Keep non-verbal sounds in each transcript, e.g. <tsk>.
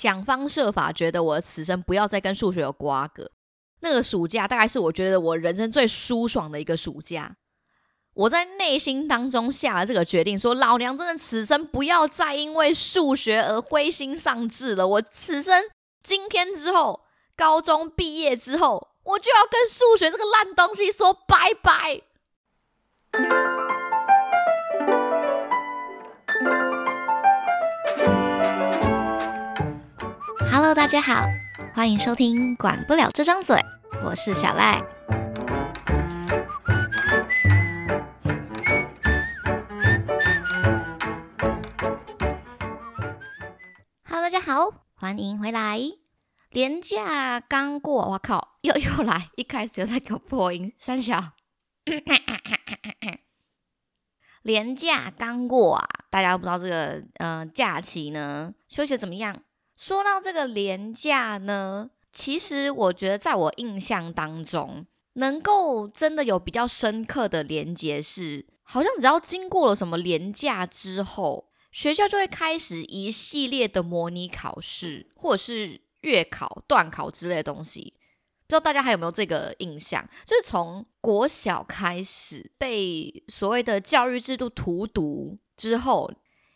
想方设法觉得我的此生不要再跟数学有瓜葛。那个暑假大概是我觉得我人生最舒爽的一个暑假。我在内心当中下了这个决定，说老娘真的此生不要再因为数学而灰心丧志了。我此生今天之后，高中毕业之后，我就要跟数学这个烂东西说拜拜。Hello，大家好，欢迎收听《管不了这张嘴》，我是小赖。大家好，欢迎回来。年假刚过，我靠，又又来，一开始就在给我破音，三小。年假刚过啊，大家不知道这个呃假期呢休息怎么样？说到这个年假呢，其实我觉得在我印象当中，能够真的有比较深刻的连接是，好像只要经过了什么年假之后。学校就会开始一系列的模拟考试，或者是月考、段考之类的东西。不知道大家还有没有这个印象？就是从国小开始被所谓的教育制度荼毒之后，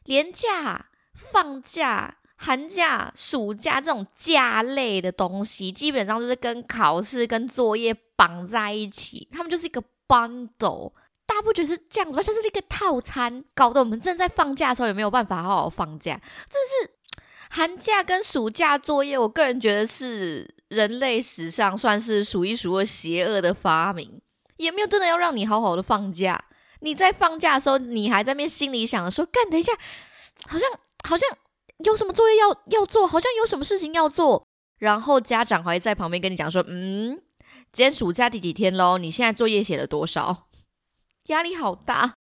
连假、放假、寒假、暑假这种假类的东西，基本上就是跟考试、跟作业绑在一起。他们就是一个 bundle。大家不觉得是这样子吗？它是一个套餐，搞得我们正在放假的时候也没有办法好好放假。这是寒假跟暑假作业，我个人觉得是人类史上算是数一数二邪恶的发明。也没有真的要让你好好的放假。你在放假的时候，你还在那心里想说：“干，等一下，好像好像有什么作业要要做，好像有什么事情要做。”然后家长还在旁边跟你讲说：“嗯，今天暑假第几天喽？你现在作业写了多少？” <laughs> 压力好大，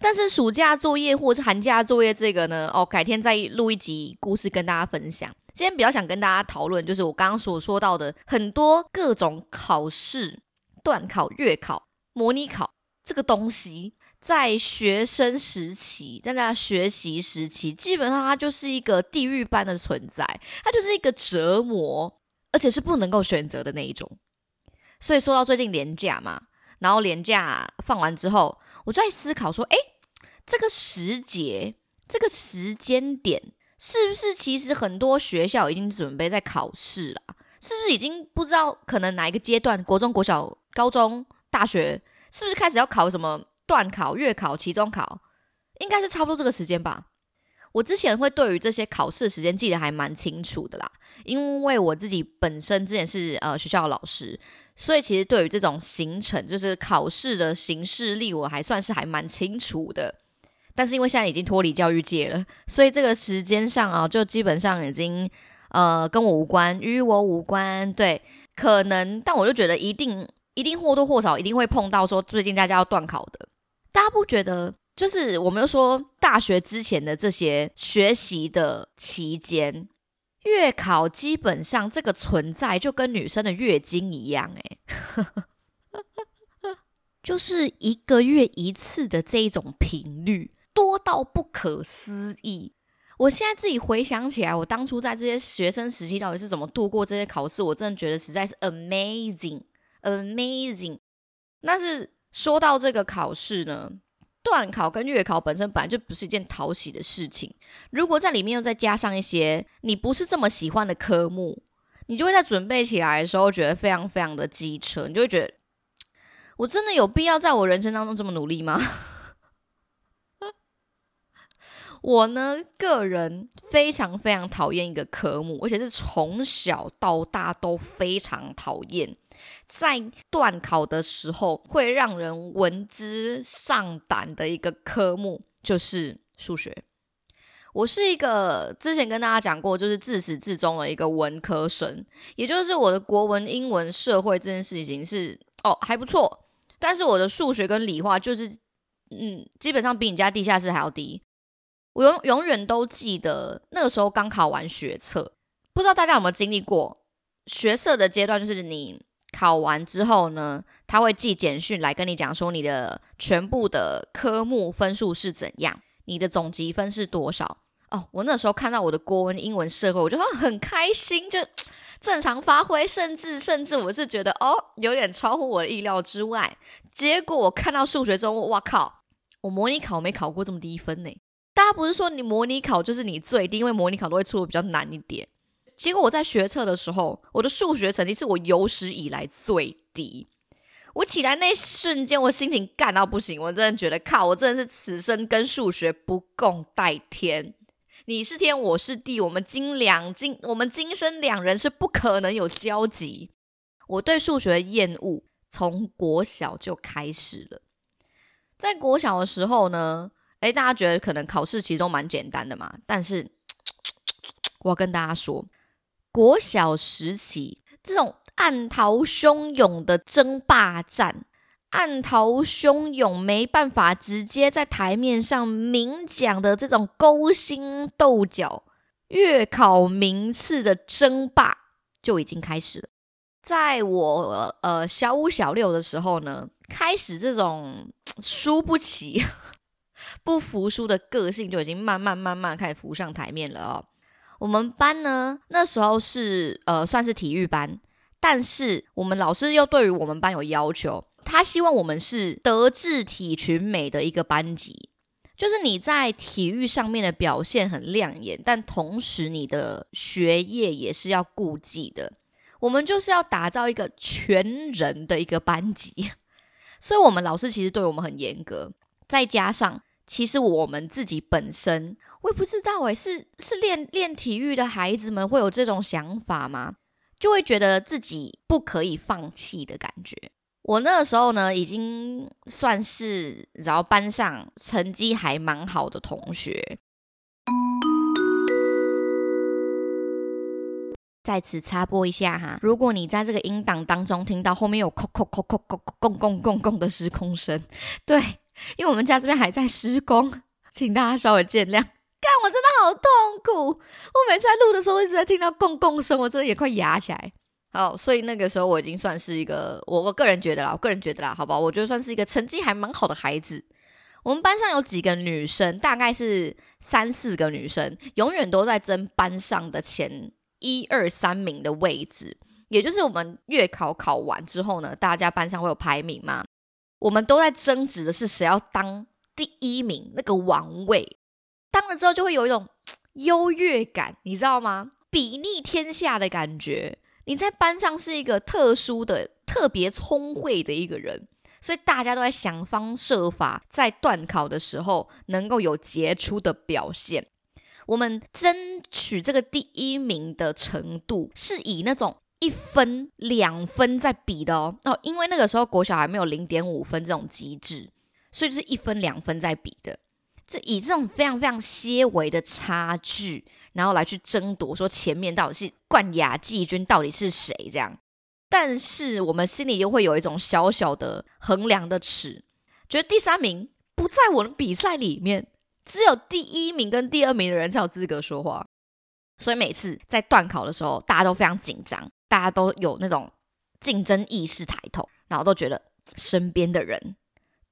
但是暑假作业或是寒假作业这个呢？哦，改天再录一集故事跟大家分享。今天比较想跟大家讨论，就是我刚刚所说到的很多各种考试、段考、月考、模拟考这个东西，在学生时期、在家学习时期，基本上它就是一个地狱般的存在，它就是一个折磨，而且是不能够选择的那一种。所以说到最近年假嘛。然后年假放完之后，我就在思考说：，哎，这个时节、这个时间点，是不是其实很多学校已经准备在考试了？是不是已经不知道可能哪一个阶段，国中、国小、高中、大学，是不是开始要考什么段考、月考、期中考？应该是差不多这个时间吧。我之前会对于这些考试时间记得还蛮清楚的啦，因为我自己本身之前是呃学校的老师，所以其实对于这种行程，就是考试的形式力，我还算是还蛮清楚的。但是因为现在已经脱离教育界了，所以这个时间上啊，就基本上已经呃跟我无关，与我无关。对，可能，但我就觉得一定一定或多或少一定会碰到说最近大家要断考的，大家不觉得？就是我们又说大学之前的这些学习的期间，月考基本上这个存在就跟女生的月经一样，诶，<laughs> 就是一个月一次的这一种频率，多到不可思议。我现在自己回想起来，我当初在这些学生时期到底是怎么度过这些考试，我真的觉得实在是 amazing，amazing。但是说到这个考试呢？段考跟月考本身本来就不是一件讨喜的事情，如果在里面又再加上一些你不是这么喜欢的科目，你就会在准备起来的时候觉得非常非常的机车，你就会觉得我真的有必要在我人生当中这么努力吗？我呢，个人非常非常讨厌一个科目，而且是从小到大都非常讨厌。在段考的时候，会让人闻之丧胆的一个科目就是数学。我是一个之前跟大家讲过，就是自始至终的一个文科生，也就是我的国文、英文、社会这件事情是哦还不错，但是我的数学跟理化就是嗯，基本上比你家地下室还要低。我永永远都记得那个时候刚考完学测，不知道大家有没有经历过学测的阶段？就是你考完之后呢，他会寄简讯来跟你讲说你的全部的科目分数是怎样，你的总积分是多少。哦，我那时候看到我的国文、英文、社会，我就很开心，就 <tsk> 正常发挥，甚至甚至我是觉得哦，有点超乎我的意料之外。结果我看到数学之后，哇靠！我模拟考没考过这么低分呢。大家不是说你模拟考就是你最低，因为模拟考都会出的比较难一点。结果我在学测的时候，我的数学成绩是我有史以来最低。我起来那一瞬间，我心情干到不行，我真的觉得靠，我真的是此生跟数学不共戴天。你是天，我是地，我们今两今我们今生两人是不可能有交集。我对数学的厌恶从国小就开始了。在国小的时候呢，诶，大家觉得可能考试其实都蛮简单的嘛。但是我要跟大家说，国小时期这种暗涛汹涌的争霸战。暗涛汹涌，没办法直接在台面上明讲的这种勾心斗角、月考名次的争霸就已经开始了。在我呃小五小六的时候呢，开始这种 <tsk> 输不起、不服输的个性就已经慢慢慢慢开始浮上台面了哦。我们班呢那时候是呃算是体育班，但是我们老师又对于我们班有要求。他希望我们是德智体群美的一个班级，就是你在体育上面的表现很亮眼，但同时你的学业也是要顾忌的。我们就是要打造一个全人的一个班级，<laughs> 所以我们老师其实对我们很严格。再加上，其实我们自己本身，我也不知道诶，是是练练体育的孩子们会有这种想法吗？就会觉得自己不可以放弃的感觉。我那个时候呢，已经算是然后班上成绩还蛮好的同学。在此插播一下哈，如果你在这个音档当中听到后面有“叩叩叩叩叩咣咣咣咣”的时空声，对，因为我们家这边还在施工，请大家稍微见谅。干，我真的好痛苦，我每次在录的时候一直在听到“咣咣”声，我真的也快哑起来。好，所以那个时候我已经算是一个，我我个人觉得啦，我个人觉得啦，好不好？我觉得算是一个成绩还蛮好的孩子。我们班上有几个女生，大概是三四个女生，永远都在争班上的前一二三名的位置。也就是我们月考考完之后呢，大家班上会有排名嘛，我们都在争执的是谁要当第一名那个王位。当了之后就会有一种优越感，你知道吗？比逆天下的感觉。你在班上是一个特殊的、特别聪慧的一个人，所以大家都在想方设法，在断考的时候能够有杰出的表现。我们争取这个第一名的程度，是以那种一分、两分在比的哦。哦，因为那个时候国小还没有零点五分这种机制，所以就是一分、两分在比的。这以这种非常非常些微的差距。然后来去争夺，说前面到底是冠亚季军到底是谁这样，但是我们心里又会有一种小小的衡量的尺，觉得第三名不在我们比赛里面，只有第一名跟第二名的人才有资格说话。所以每次在断考的时候，大家都非常紧张，大家都有那种竞争意识抬头，然后都觉得身边的人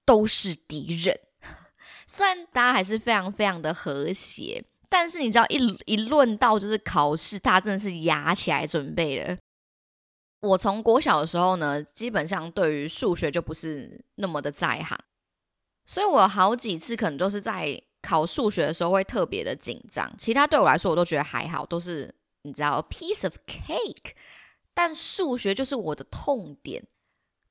都是敌人。<laughs> 虽然大家还是非常非常的和谐。但是你知道，一一论到就是考试，他真的是压起来准备的。我从国小的时候呢，基本上对于数学就不是那么的在行，所以我好几次可能都是在考数学的时候会特别的紧张。其他对我来说，我都觉得还好，都是你知道，piece of cake。但数学就是我的痛点。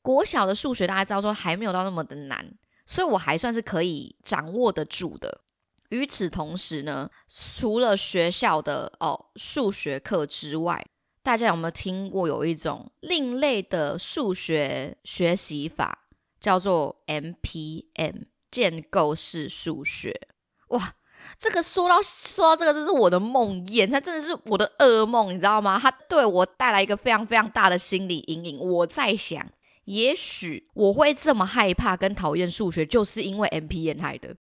国小的数学大家知道说还没有到那么的难，所以我还算是可以掌握得住的。与此同时呢，除了学校的哦数学课之外，大家有没有听过有一种另类的数学学习法，叫做 MPM 建构式数学？哇，这个说到说到这个，这是我的梦魇，它真的是我的噩梦，你知道吗？它对我带来一个非常非常大的心理阴影。我在想，也许我会这么害怕跟讨厌数学，就是因为 MPM 害的。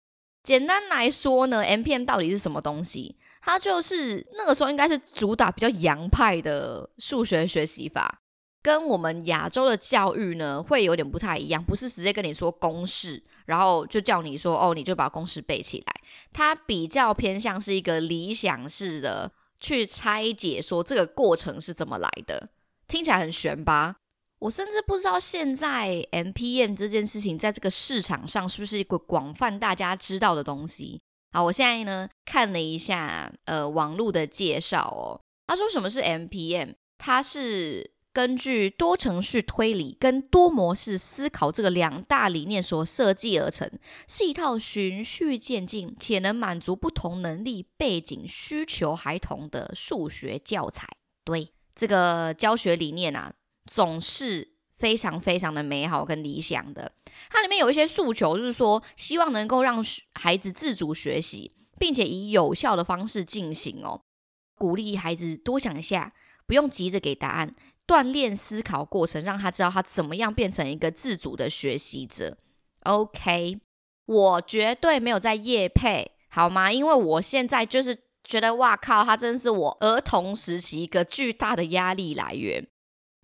简单来说呢，MPM 到底是什么东西？它就是那个时候应该是主打比较洋派的数学学习法。跟我们亚洲的教育呢会有点不太一样，不是直接跟你说公式，然后就叫你说哦，你就把公式背起来。它比较偏向是一个理想式的去拆解，说这个过程是怎么来的，听起来很玄吧？我甚至不知道现在 M P M 这件事情在这个市场上是不是一个广泛大家知道的东西。好，我现在呢看了一下呃网络的介绍哦，他说什么是 M P M，它是根据多程序推理跟多模式思考这个两大理念所设计而成，是一套循序渐进且能满足不同能力背景需求孩童的数学教材。对这个教学理念啊。总是非常非常的美好跟理想的，它里面有一些诉求，就是说希望能够让孩子自主学习，并且以有效的方式进行哦，鼓励孩子多想一下，不用急着给答案，锻炼思考过程，让他知道他怎么样变成一个自主的学习者。OK，我绝对没有在夜配，好吗？因为我现在就是觉得，哇靠，他真是我儿童时期一个巨大的压力来源。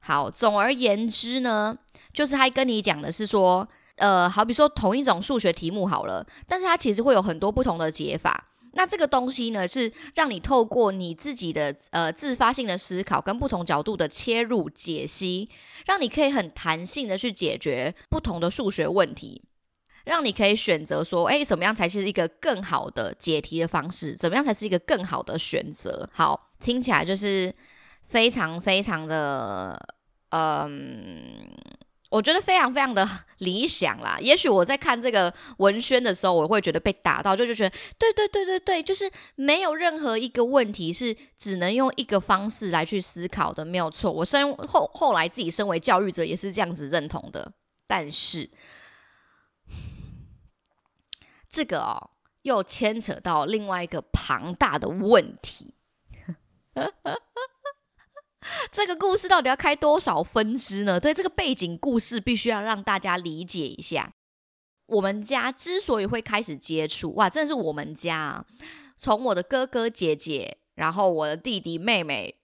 好，总而言之呢，就是他跟你讲的是说，呃，好比说同一种数学题目好了，但是它其实会有很多不同的解法。那这个东西呢，是让你透过你自己的呃自发性的思考跟不同角度的切入解析，让你可以很弹性的去解决不同的数学问题，让你可以选择说，哎，怎么样才是一个更好的解题的方式？怎么样才是一个更好的选择？好，听起来就是。非常非常的，嗯，我觉得非常非常的理想啦。也许我在看这个文宣的时候，我会觉得被打到，就就觉得，对对对对对，就是没有任何一个问题是只能用一个方式来去思考的，没有错。我身后后来自己身为教育者也是这样子认同的。但是这个哦，又牵扯到另外一个庞大的问题。<laughs> 这个故事到底要开多少分支呢？对这个背景故事，必须要让大家理解一下。我们家之所以会开始接触，哇，真的是我们家！从我的哥哥姐姐，然后我的弟弟妹妹，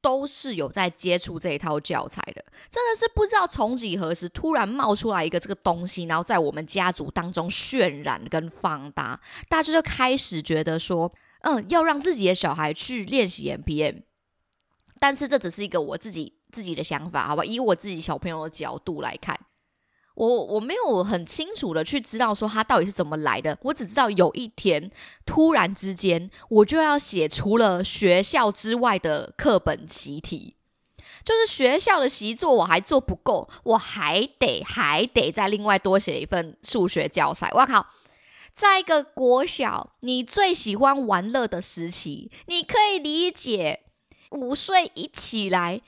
都是有在接触这一套教材的。真的是不知道从几何时突然冒出来一个这个东西，然后在我们家族当中渲染跟放大，大家就开始觉得说，嗯，要让自己的小孩去练习 M P M。但是这只是一个我自己自己的想法，好吧？以我自己小朋友的角度来看，我我没有很清楚的去知道说他到底是怎么来的。我只知道有一天突然之间，我就要写除了学校之外的课本习题，就是学校的习作我还做不够，我还得还得再另外多写一份数学教材。我靠，在一个国小，你最喜欢玩乐的时期，你可以理解。午睡一起来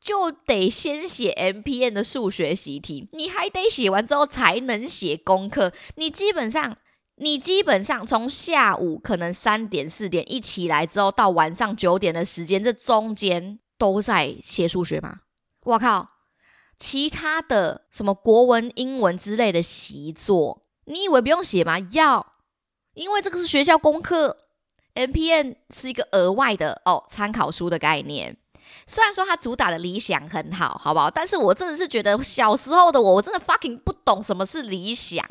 就得先写 M P N 的数学习题，你还得写完之后才能写功课。你基本上，你基本上从下午可能三点四点一起来之后，到晚上九点的时间，这中间都在写数学吗？我靠！其他的什么国文、英文之类的习作，你以为不用写吗？要，因为这个是学校功课。N P N 是一个额外的哦参考书的概念，虽然说它主打的理想很好，好不好？但是我真的是觉得小时候的我，我真的 fucking 不懂什么是理想，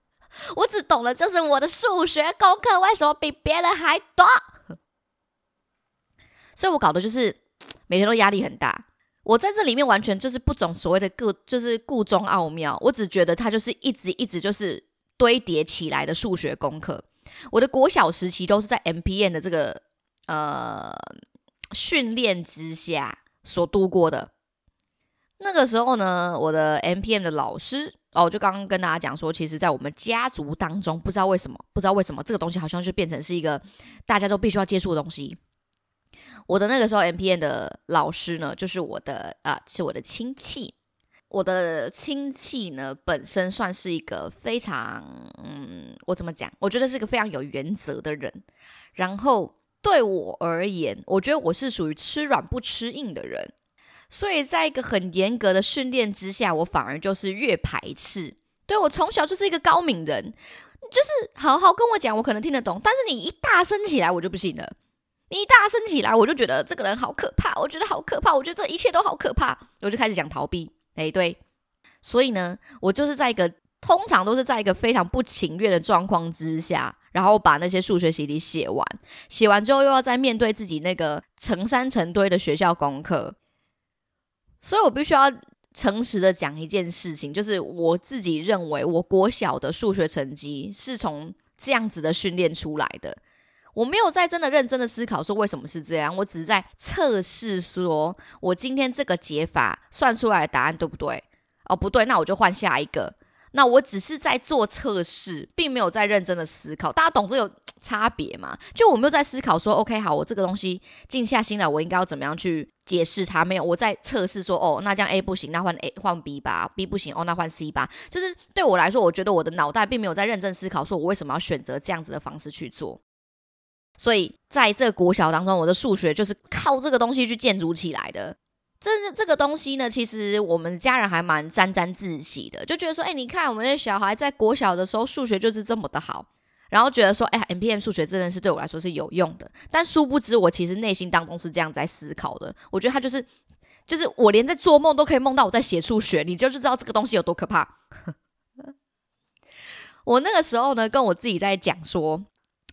<laughs> 我只懂的就是我的数学功课为什么比别人还多，所以我搞的就是每天都压力很大。我在这里面完全就是不懂所谓的个，就是故中奥妙，我只觉得它就是一直一直就是堆叠起来的数学功课。我的国小时期都是在 M P N 的这个呃训练之下所度过的。那个时候呢，我的 M P N 的老师哦，就刚刚跟大家讲说，其实，在我们家族当中，不知道为什么，不知道为什么这个东西好像就变成是一个大家都必须要接触的东西。我的那个时候 M P N 的老师呢，就是我的啊，是我的亲戚。我的亲戚呢，本身算是一个非常，嗯，我怎么讲？我觉得是一个非常有原则的人。然后对我而言，我觉得我是属于吃软不吃硬的人。所以在一个很严格的训练之下，我反而就是越排斥。对我从小就是一个高敏人，就是好好跟我讲，我可能听得懂。但是你一大声起来，我就不行了。你一大声起来，我就觉得这个人好可怕，我觉得好可怕，我觉得这一切都好可怕，我就开始讲逃避。哎，对，所以呢，我就是在一个通常都是在一个非常不情愿的状况之下，然后把那些数学习题写完，写完之后又要再面对自己那个成山成堆的学校功课，所以我必须要。诚实的讲一件事情，就是我自己认为，我国小的数学成绩是从这样子的训练出来的。我没有在真的认真的思考说为什么是这样，我只是在测试说，我今天这个解法算出来的答案对不对？哦，不对，那我就换下一个。那我只是在做测试，并没有在认真的思考。大家懂这个差别吗？就我没有在思考说，OK，好，我这个东西静下心来，我应该要怎么样去解释它？没有，我在测试说，哦，那这样 A 不行，那换 A 换 B 吧，B 不行，哦，那换 C 吧。就是对我来说，我觉得我的脑袋并没有在认真思考，说我为什么要选择这样子的方式去做。所以在这个国小当中，我的数学就是靠这个东西去建筑起来的。这这个东西呢，其实我们家人还蛮沾沾自喜的，就觉得说，哎，你看我们的小孩在国小的时候数学就是这么的好，然后觉得说，哎，M P M 数学真的是对我来说是有用的。但殊不知，我其实内心当中是这样在思考的。我觉得他就是，就是我连在做梦都可以梦到我在写数学，你就是知道这个东西有多可怕。<laughs> 我那个时候呢，跟我自己在讲说，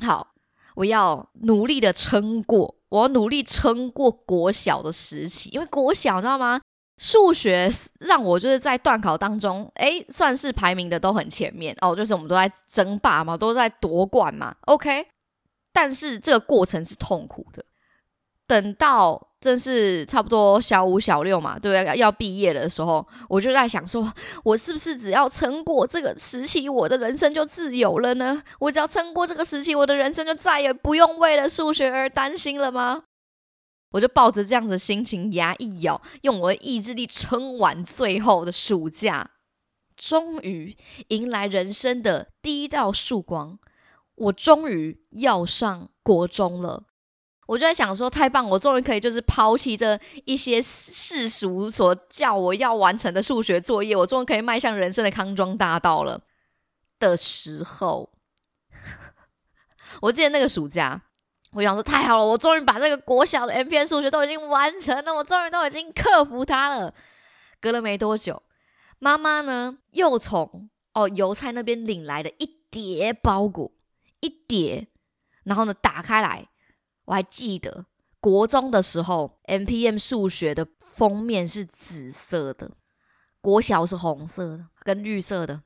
好，不要努力的撑过。我要努力撑过国小的时期，因为国小你知道吗？数学让我就是在段考当中，哎，算是排名的都很前面哦，就是我们都在争霸嘛，都在夺冠嘛，OK。但是这个过程是痛苦的，等到。正是差不多小五、小六嘛，对不对？要毕业的时候，我就在想说，我是不是只要撑过这个时期，我的人生就自由了呢？我只要撑过这个时期，我的人生就再也不用为了数学而担心了吗？我就抱着这样的心情，牙一咬，用我的意志力撑完最后的暑假，终于迎来人生的第一道曙光，我终于要上国中了。我就在想说，太棒！我终于可以就是抛弃这一些世俗所叫我要完成的数学作业，我终于可以迈向人生的康庄大道了的时候，我记得那个暑假，我想说太好了，我终于把这个国小的 M P N 数学都已经完成了，我终于都已经克服它了。隔了没多久，妈妈呢又从哦邮差那边领来的一叠包裹，一叠，然后呢打开来。我还记得国中的时候，M P M 数学的封面是紫色的，国小是红色的跟绿色的。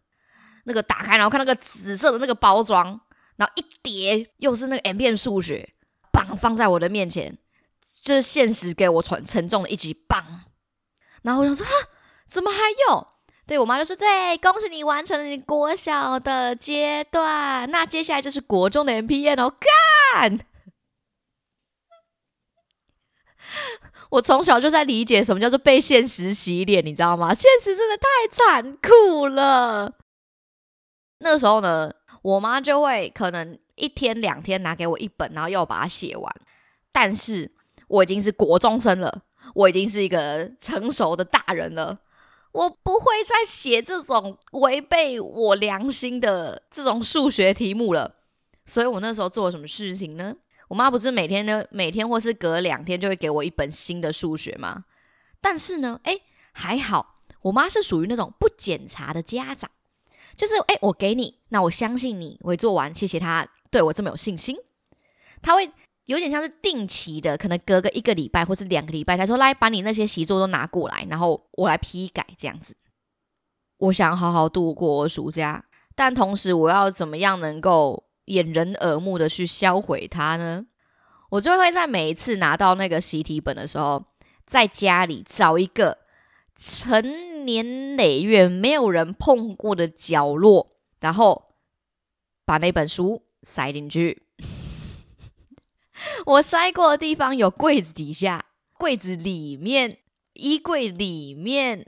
那个打开，然后看那个紫色的那个包装，然后一叠又是那个 M P M 数学棒放在我的面前，就是现实给我传沉重的一击棒。然后我想说啊，怎么还有？对我妈就说：“对，恭喜你完成了你国小的阶段，那接下来就是国中的 M P M 哦，干！” <laughs> 我从小就在理解什么叫做被现实洗脸，你知道吗？现实真的太残酷了。那时候呢，我妈就会可能一天两天拿给我一本，然后要我把它写完。但是我已经是国中生了，我已经是一个成熟的大人了，我不会再写这种违背我良心的这种数学题目了。所以我那时候做了什么事情呢？我妈不是每天呢，每天或是隔两天就会给我一本新的数学吗？但是呢，哎，还好，我妈是属于那种不检查的家长，就是哎，我给你，那我相信你会做完，谢谢他对我这么有信心。他会有点像是定期的，可能隔个一个礼拜或是两个礼拜，他说来把你那些习作都拿过来，然后我来批改这样子。我想好好度过暑假，但同时我要怎么样能够？掩人耳目的去销毁它呢？我就会在每一次拿到那个习题本的时候，在家里找一个成年累月没有人碰过的角落，然后把那本书塞进去。<laughs> 我塞过的地方有柜子底下、柜子里面、衣柜里面，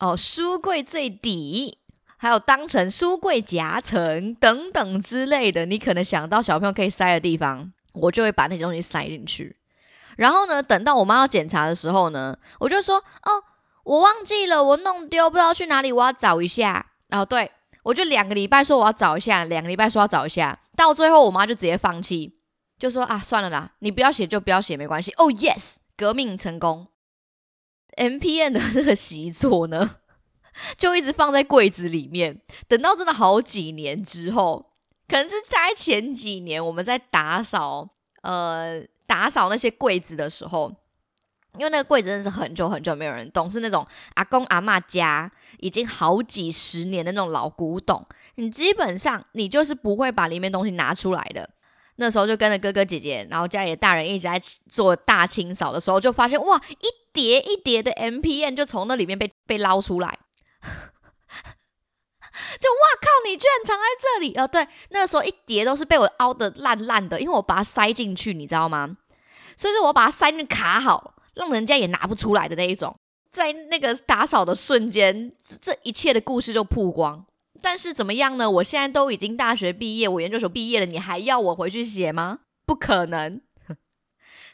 哦，书柜最底。还有当成书柜夹层等等之类的，你可能想到小朋友可以塞的地方，我就会把那些东西塞进去。然后呢，等到我妈要检查的时候呢，我就说：“哦，我忘记了，我弄丢，不知道去哪里，我要找一下。”哦，对，我就两个礼拜说我要找一下，两个礼拜说要找一下，到最后我妈就直接放弃，就说啊，算了啦，你不要写就不要写，没关系。哦，yes，革命成功。M P N 的这个习作呢，就一直放在柜子里面，等到真的好几年之后，可能是在前几年我们在打扫，呃，打扫那些柜子的时候。因为那个柜子真的是很久很久没有人动，是那种阿公阿妈家已经好几十年的那种老古董，你基本上你就是不会把里面东西拿出来的。那时候就跟着哥哥姐姐，然后家里的大人一直在做大清扫的时候，就发现哇，一叠一叠的 M P N 就从那里面被被捞出来，就哇靠，你居然藏在这里！哦，对，那个时候一叠都是被我凹的烂烂的，因为我把它塞进去，你知道吗？所以说我把它塞进卡好。让人家也拿不出来的那一种，在那个打扫的瞬间，这一切的故事就曝光。但是怎么样呢？我现在都已经大学毕业，我研究所毕业了，你还要我回去写吗？不可能。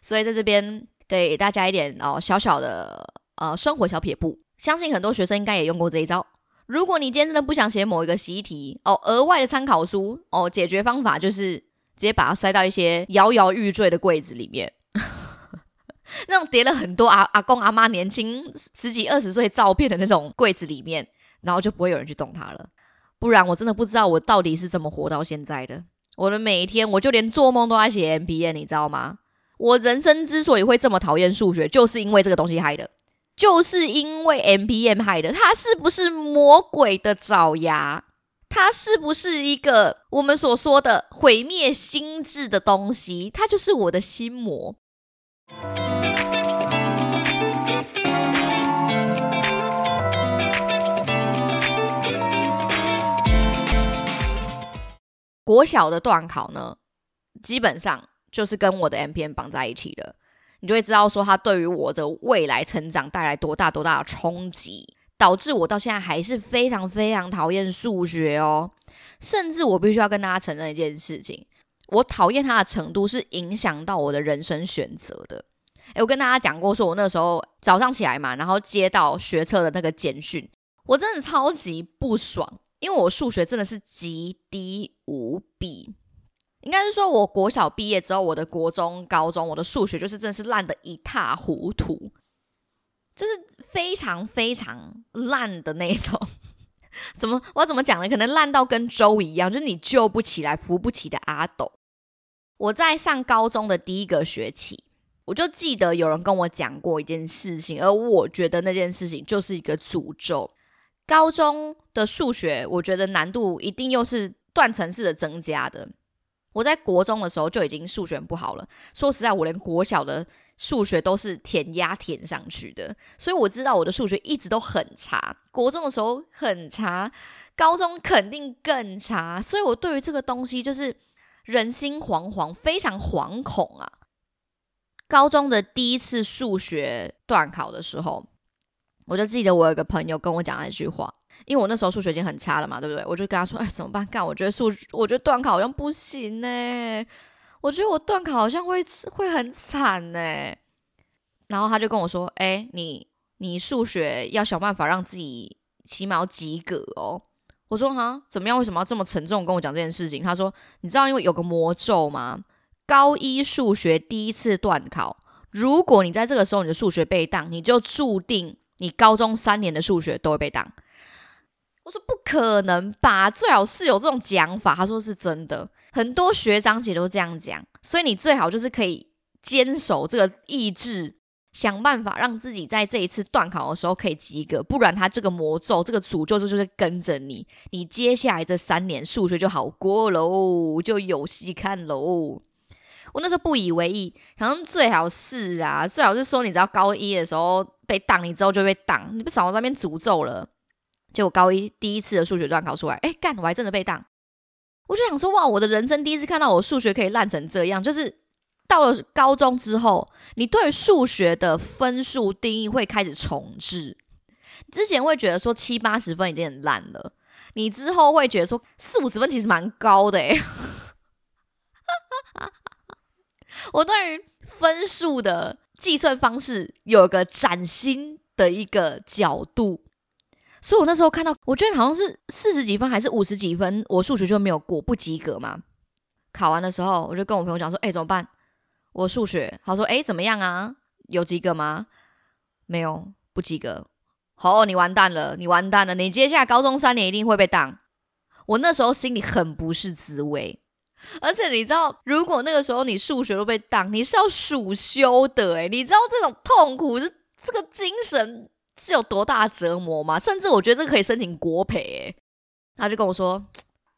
所以在这边给大家一点哦小小的呃生活小撇步，相信很多学生应该也用过这一招。如果你今天真的不想写某一个习题哦，额外的参考书哦，解决方法就是直接把它塞到一些摇摇欲坠的柜子里面。<laughs> 那种叠了很多阿阿公阿妈年轻十几二十岁照片的那种柜子里面，然后就不会有人去动它了。不然我真的不知道我到底是怎么活到现在的。我的每一天，我就连做梦都在写 M P N，你知道吗？我人生之所以会这么讨厌数学，就是因为这个东西害的，就是因为 M P M 害的。它是不是魔鬼的爪牙？它是不是一个我们所说的毁灭心智的东西？它就是我的心魔。国小的段考呢，基本上就是跟我的 M P N 绑在一起的，你就会知道说它对于我的未来成长带来多大多大的冲击，导致我到现在还是非常非常讨厌数学哦。甚至我必须要跟大家承认一件事情，我讨厌它的程度是影响到我的人生选择的。诶，我跟大家讲过，说我那时候早上起来嘛，然后接到学测的那个简讯，我真的超级不爽。因为我数学真的是极低无比，应该是说，我国小毕业之后，我的国中、高中，我的数学就是真的是烂的一塌糊涂，就是非常非常烂的那种。<laughs> 怎么我怎么讲呢？可能烂到跟粥一样，就是你救不起来、扶不起的阿斗。我在上高中的第一个学期，我就记得有人跟我讲过一件事情，而我觉得那件事情就是一个诅咒。高中的数学，我觉得难度一定又是断层式的增加的。我在国中的时候就已经数学不好了，说实在，我连国小的数学都是填鸭填上去的，所以我知道我的数学一直都很差。国中的时候很差，高中肯定更差，所以我对于这个东西就是人心惶惶，非常惶恐啊。高中的第一次数学段考的时候。我就记得我有个朋友跟我讲一句话，因为我那时候数学已经很差了嘛，对不对？我就跟他说：“哎，怎么办？干？我觉得数，我觉得断考好像不行呢。我觉得我断考好像会会很惨呢。”然后他就跟我说：“哎，你你数学要想办法让自己起码要及格哦。”我说：“哈，怎么样？为什么要这么沉重跟我讲这件事情？”他说：“你知道因为有个魔咒吗？高一数学第一次断考，如果你在这个时候你的数学被当，你就注定。”你高中三年的数学都会被当，我说不可能吧，最好是有这种讲法。他说是真的，很多学长姐都这样讲，所以你最好就是可以坚守这个意志，想办法让自己在这一次断考的时候可以及格，不然他这个魔咒、这个诅咒就就是跟着你，你接下来这三年数学就好过喽，就有戏看喽。我那时候不以为意，好像最好是啊，最好是说你知道高一的时候被挡，你之后就被挡，你不少在那边诅咒了。结果高一第一次的数学段考出来，哎干，我还真的被挡。我就想说，哇，我的人生第一次看到我数学可以烂成这样。就是到了高中之后，你对数学的分数定义会开始重置。之前会觉得说七八十分已经很烂了，你之后会觉得说四五十分其实蛮高的哎。<laughs> 我对于分数的计算方式有个崭新的一个角度，所以我那时候看到，我觉得好像是四十几分还是五十几分，我数学就没有过不及格嘛。考完的时候，我就跟我朋友讲说：“哎，怎么办？我数学。”他说：“哎，怎么样啊？有及格吗？没有，不及格。好，你完蛋了，你完蛋了，你接下来高中三年一定会被挡。”我那时候心里很不是滋味，而且你知道，如果那个时候你数学都被挡，你是要暑修的诶，你知道这种痛苦是这个精神是有多大折磨吗？甚至我觉得这可以申请国赔诶。他就跟我说：“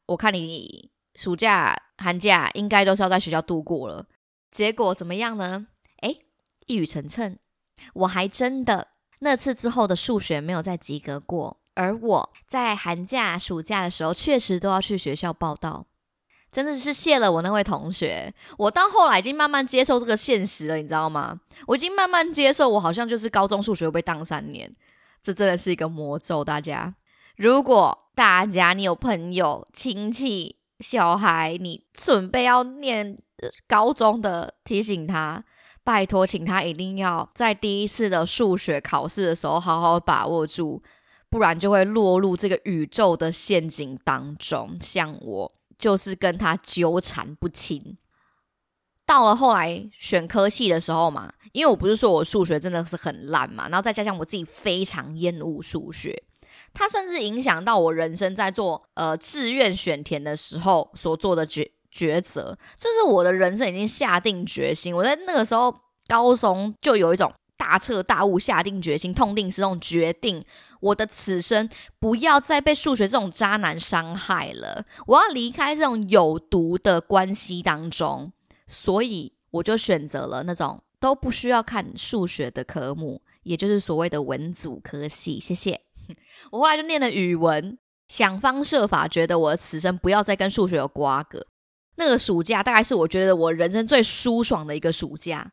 我看你暑假、寒假应该都是要在学校度过了。”结果怎么样呢？哎，一语成谶，我还真的那次之后的数学没有再及格过。而我在寒假、暑假的时候，确实都要去学校报道，真的是谢了我那位同学。我到后来已经慢慢接受这个现实了，你知道吗？我已经慢慢接受，我好像就是高中数学被当三年，这真的是一个魔咒。大家，如果大家你有朋友、亲戚、小孩，你准备要念高中的，提醒他，拜托，请他一定要在第一次的数学考试的时候好好把握住。不然就会落入这个宇宙的陷阱当中，像我就是跟他纠缠不清。到了后来选科系的时候嘛，因为我不是说我数学真的是很烂嘛，然后再加上我自己非常厌恶数学，它甚至影响到我人生在做呃志愿选填的时候所做的抉抉择，就是我的人生已经下定决心，我在那个时候高中就有一种。大彻大悟，下定决心，痛定思痛，决定我的此生不要再被数学这种渣男伤害了。我要离开这种有毒的关系当中，所以我就选择了那种都不需要看数学的科目，也就是所谓的文组科系。谢谢。<laughs> 我后来就念了语文，想方设法觉得我的此生不要再跟数学有瓜葛。那个暑假大概是我觉得我人生最舒爽的一个暑假。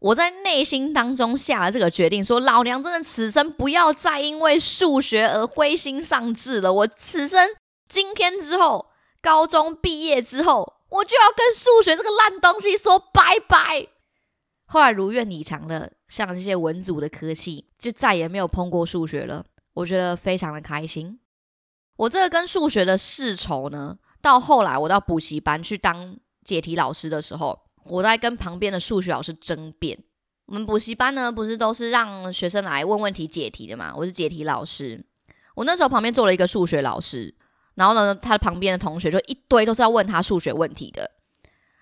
我在内心当中下了这个决定，说老娘真的此生不要再因为数学而灰心丧志了。我此生今天之后，高中毕业之后，我就要跟数学这个烂东西说拜拜。后来如愿以偿的，像这些文组的科技，就再也没有碰过数学了。我觉得非常的开心。我这个跟数学的世仇呢，到后来我到补习班去当解题老师的时候。我在跟旁边的数学老师争辩。我们补习班呢，不是都是让学生来问问题、解题的嘛？我是解题老师。我那时候旁边坐了一个数学老师，然后呢，他旁边的同学就一堆都是要问他数学问题的。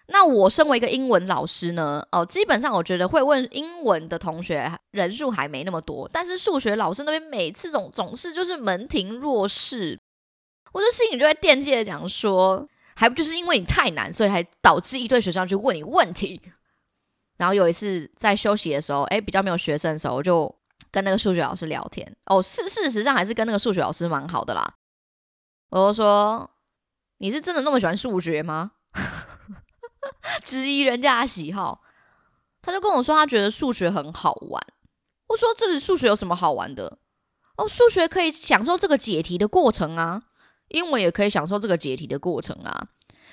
那我身为一个英文老师呢，哦，基本上我觉得会问英文的同学人数还没那么多，但是数学老师那边每次总总是就是门庭若市，我就心里就在惦记着讲说。还不就是因为你太难，所以还导致一堆学生去问你问题。然后有一次在休息的时候，哎，比较没有学生的时候，我就跟那个数学老师聊天。哦，事事实上还是跟那个数学老师蛮好的啦。我就说：“你是真的那么喜欢数学吗？” <laughs> 质疑人家的喜好，他就跟我说他觉得数学很好玩。我说：“这里数学有什么好玩的？哦，数学可以享受这个解题的过程啊。”英文也可以享受这个解题的过程啊，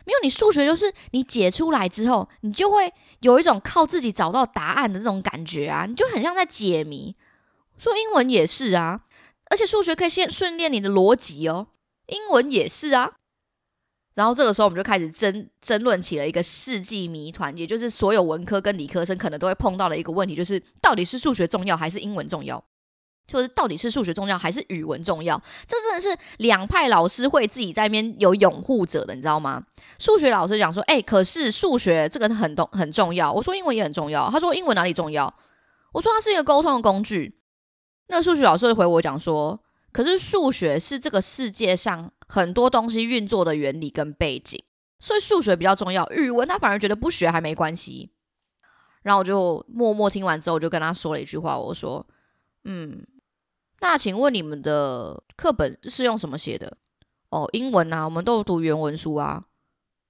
没有你数学就是你解出来之后，你就会有一种靠自己找到答案的这种感觉啊，你就很像在解谜。说英文也是啊，而且数学可以先训练你的逻辑哦，英文也是啊。然后这个时候我们就开始争争论起了一个世纪谜团，也就是所有文科跟理科生可能都会碰到的一个问题，就是到底是数学重要还是英文重要？就是到底是数学重要还是语文重要？这真的是两派老师会自己在那边有拥护者的，你知道吗？数学老师讲说：“哎，可是数学这个很重很重要。”我说：“英文也很重要。”他说：“英文哪里重要？”我说：“它是一个沟通的工具。”那数学老师回我讲说：“可是数学是这个世界上很多东西运作的原理跟背景，所以数学比较重要。语文他反而觉得不学还没关系。”然后我就默默听完之后，我就跟他说了一句话：“我说，嗯。”那请问你们的课本是用什么写的？哦，英文啊，我们都读原文书啊。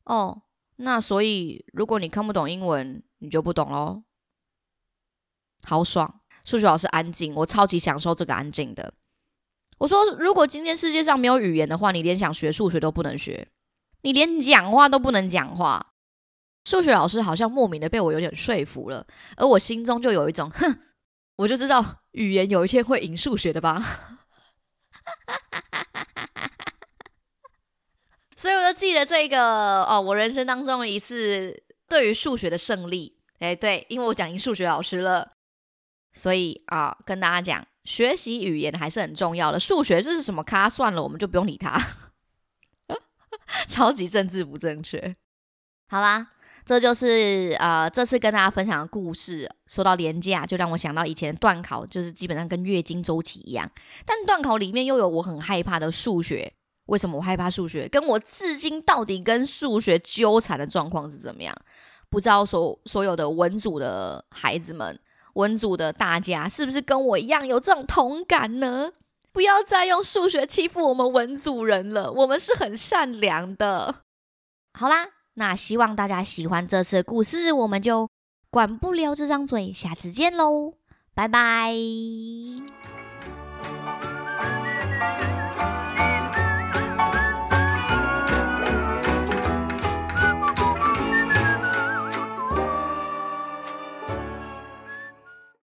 哦，那所以如果你看不懂英文，你就不懂喽。好爽，数学老师安静，我超级享受这个安静的。我说，如果今天世界上没有语言的话，你连想学数学都不能学，你连讲话都不能讲话。数学老师好像莫名的被我有点说服了，而我心中就有一种哼。我就知道语言有一天会赢数学的吧。<laughs> 所以我就记得这个哦，我人生当中一次对于数学的胜利。哎，对，因为我讲赢数学老师了，所以啊，跟大家讲，学习语言还是很重要的。数学这是什么咖？算了，我们就不用理它。<laughs> 超级政治不正确。好啦，这就是呃这次跟大家分享的故事。说到廉价，就让我想到以前段考，就是基本上跟月经周期一样。但段考里面又有我很害怕的数学。为什么我害怕数学？跟我至今到底跟数学纠缠的状况是怎么样？不知道所所有的文组的孩子们，文组的大家，是不是跟我一样有这种同感呢？不要再用数学欺负我们文组人了，我们是很善良的。好啦，那希望大家喜欢这次的故事，我们就管不了这张嘴。下次见喽，拜拜。